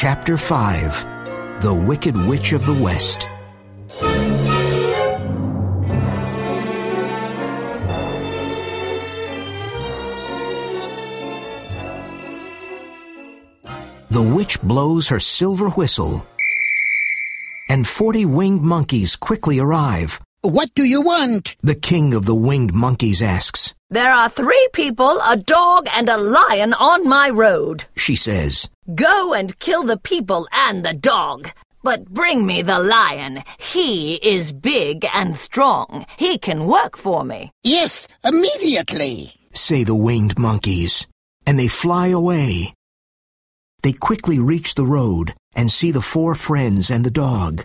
Chapter 5 The Wicked Witch of the West. The witch blows her silver whistle, and forty winged monkeys quickly arrive. What do you want? The king of the winged monkeys asks. There are three people, a dog, and a lion on my road. She says, Go and kill the people and the dog. But bring me the lion. He is big and strong. He can work for me. Yes, immediately. say the winged monkeys, and they fly away. They quickly reach the road and see the four friends and the dog.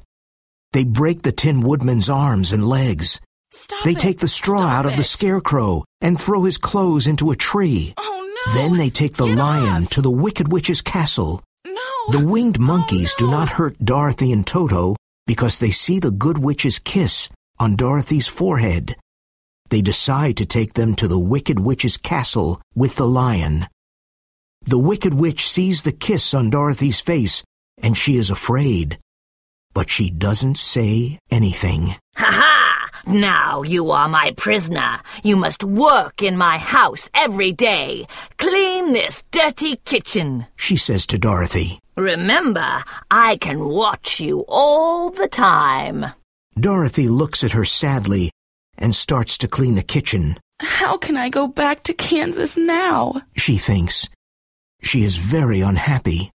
They break the Tin Woodman's arms and legs. Stop They it. take the straw Stop out of the scarecrow and throw his clothes into a tree. Oh no. Then they take the Get lion off. to the Wicked Witch's castle. No. The winged oh, monkeys do no. not hurt Dorothy and Toto because they see the good witch's kiss on Dorothy's forehead. They decide to take them to the Wicked Witch's castle with the lion. The Wicked Witch sees the kiss on Dorothy's face and she is afraid. But she doesn't say anything. Ha ha! Now you are my prisoner. You must work in my house every day. Clean this dirty kitchen. She says to Dorothy. Remember, I can watch you all the time. Dorothy looks at her sadly and starts to clean the kitchen. How can I go back to Kansas now? she thinks. She is very unhappy.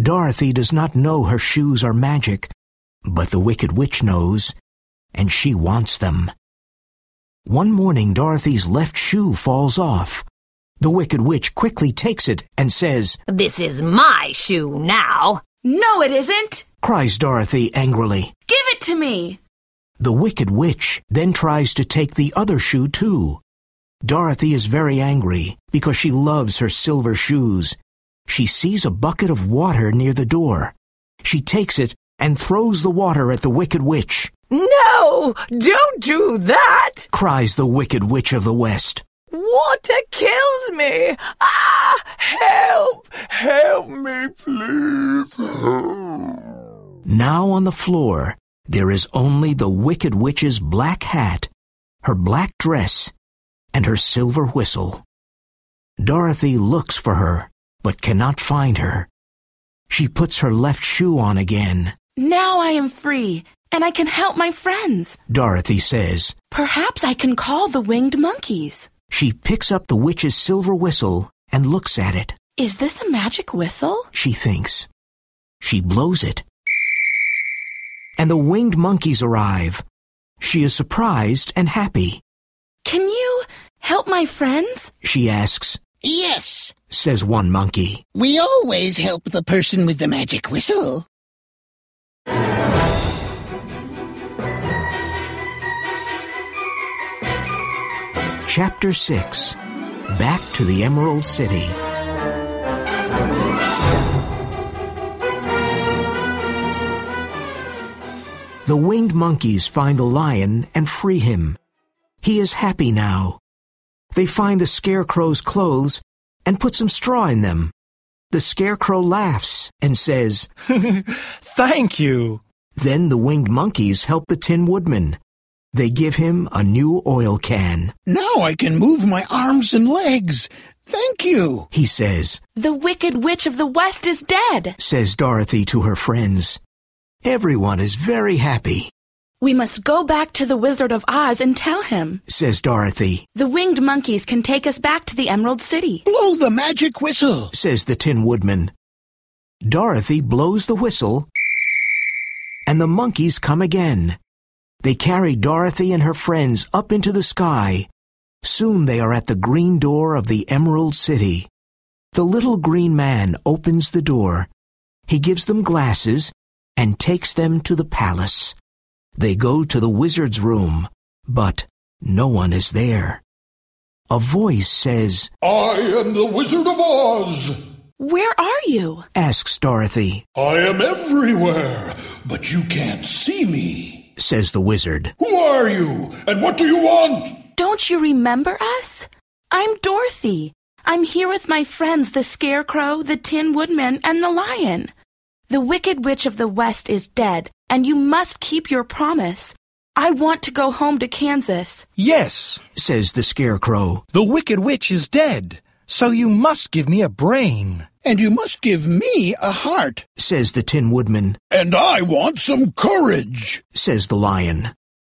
Dorothy does not know her shoes are magic, but the Wicked Witch knows, and she wants them. One morning, Dorothy's left shoe falls off. The Wicked Witch quickly takes it and says, This is my shoe now. No, it isn't. cries Dorothy angrily. Give it to me. The Wicked Witch then tries to take the other shoe too. Dorothy is very angry because she loves her silver shoes. She sees a bucket of water near the door. She takes it and throws the water at the Wicked Witch, No! Don't do that! cries the Wicked Witch of the West. Water kills me! Ah! Help! Help me, please! Now on the floor, there is only the Wicked Witch's black hat, her black dress, and her silver whistle. Dorothy looks for her, but cannot find her. She puts her left shoe on again. Now I am free, and I can help my friends. Dorothy says. Perhaps I can call the winged monkeys. She picks up the witch's silver whistle and looks at it. Is this a magic whistle? She thinks. She blows it. And the winged monkeys arrive. She is surprised and happy. Can you help my friends? She asks, Yes, says one monkey. we always help the person with the magic whistle. Chapter 6 Back to the Emerald City. The winged monkeys find the lion and free him. He is happy now. They find the scarecrow's clothes and put some straw in them. The scarecrow laughs and says, Thank you. Then the winged monkeys help the Tin Woodman. They give him a new oil can. Now I can move my arms and legs. Thank you. He says, The wicked witch of the west is dead. says Dorothy to her friends. Everyone is very happy, We must go back to the Wizard of Oz and tell him. says Dorothy, The winged monkeys can take us back to the Emerald City. Blow the magic whistle. says the Tin Woodman. Dorothy blows the whistle, and the monkeys come again. They carry Dorothy and her friends up into the sky. Soon they are at the green door of the Emerald City. The little green man opens the door. He gives them glasses and takes them to the palace. They go to the wizard's room, but no one is there. A voice says, I am the Wizard of Oz. Where are you? asks Dorothy, I am everywhere, but you can't see me. Says the wizard. Who are you, and what do you want? Don't you remember us? I'm Dorothy. I'm here with my friends, the Scarecrow, the Tin Woodman, and the Lion. The Wicked Witch of the West is dead, and you must keep your promise. I want to go home to Kansas. Yes, says the Scarecrow. the Wicked Witch is dead, so you must give me a brain. And you must give me a heart. says the Tin Woodman, And I want some courage. says the Lion.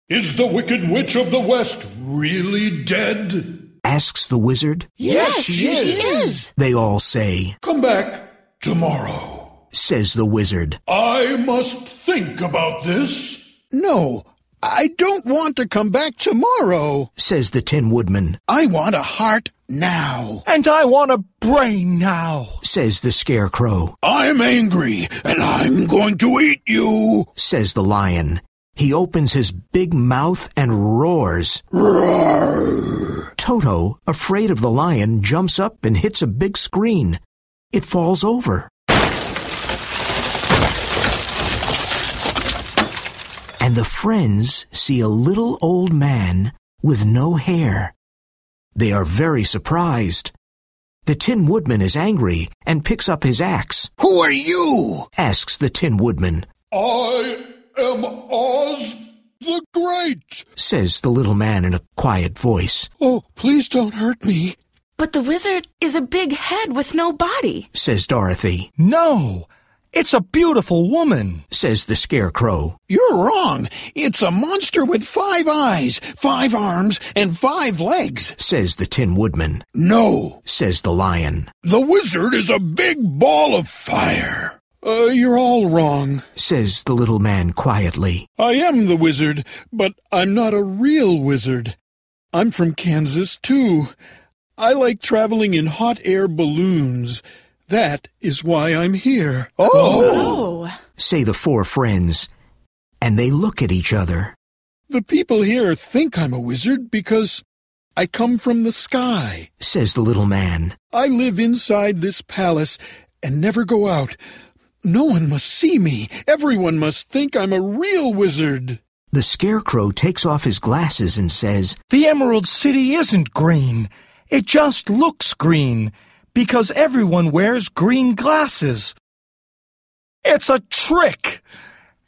Is the Wicked Witch of the West really dead? Asks the Wizard. Yes, she is. They all say, Come back tomorrow. says the Wizard. I must think about this. No, I don't want to come back tomorrow. says the Tin Woodman, I want a heart now. And I want a brain now. says the Scarecrow, I'm angry and I'm going to eat you. says the Lion. He opens his big mouth and roars. Toto, afraid of the lion, jumps up and hits a big screen. It falls over. And the friends see a little old man with no hair. They are very surprised. The Tin Woodman is angry and picks up his axe, Who are you? asks the Tin Woodman, I am Oz the Great. says the little man in a quiet voice, Oh, please don't hurt me. But the wizard is a big head with no body. says Dorothy, No, it's a beautiful woman. says the Scarecrow, You're wrong. It's a monster with five eyes, five arms, and five legs. says the Tin Woodman, No, says the Lion, the wizard is a big ball of fire. Uh, you're all wrong. says the little man quietly, I am the wizard, but I'm not a real wizard. I'm from Kansas, too. I like traveling in hot air balloons. That is why I'm here. Oh! oh. say the four friends, and they look at each other. The people here think I'm a wizard because I come from the sky. says the little man, I live inside this palace and never go out. No one must see me. Everyone must think I'm a real wizard. The Scarecrow takes off his glasses and says, The Emerald City isn't green. It just looks green because everyone wears green glasses. It's a trick.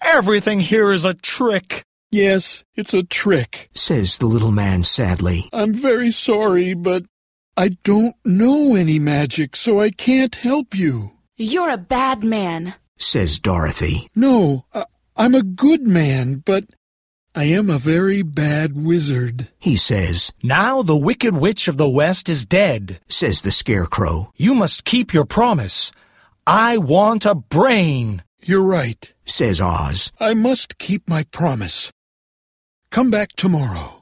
Everything here is a trick. Yes, it's a trick. says the little man sadly. I'm very sorry, but I don't know any magic, so I can't help you. You're a bad man. says Dorothy. No, I, I'm a good man, but I am a very bad wizard. He says, Now the Wicked Witch of the West is dead. says the Scarecrow, You must keep your promise. I want a brain. You're right. says Oz. I must keep my promise. Come back tomorrow.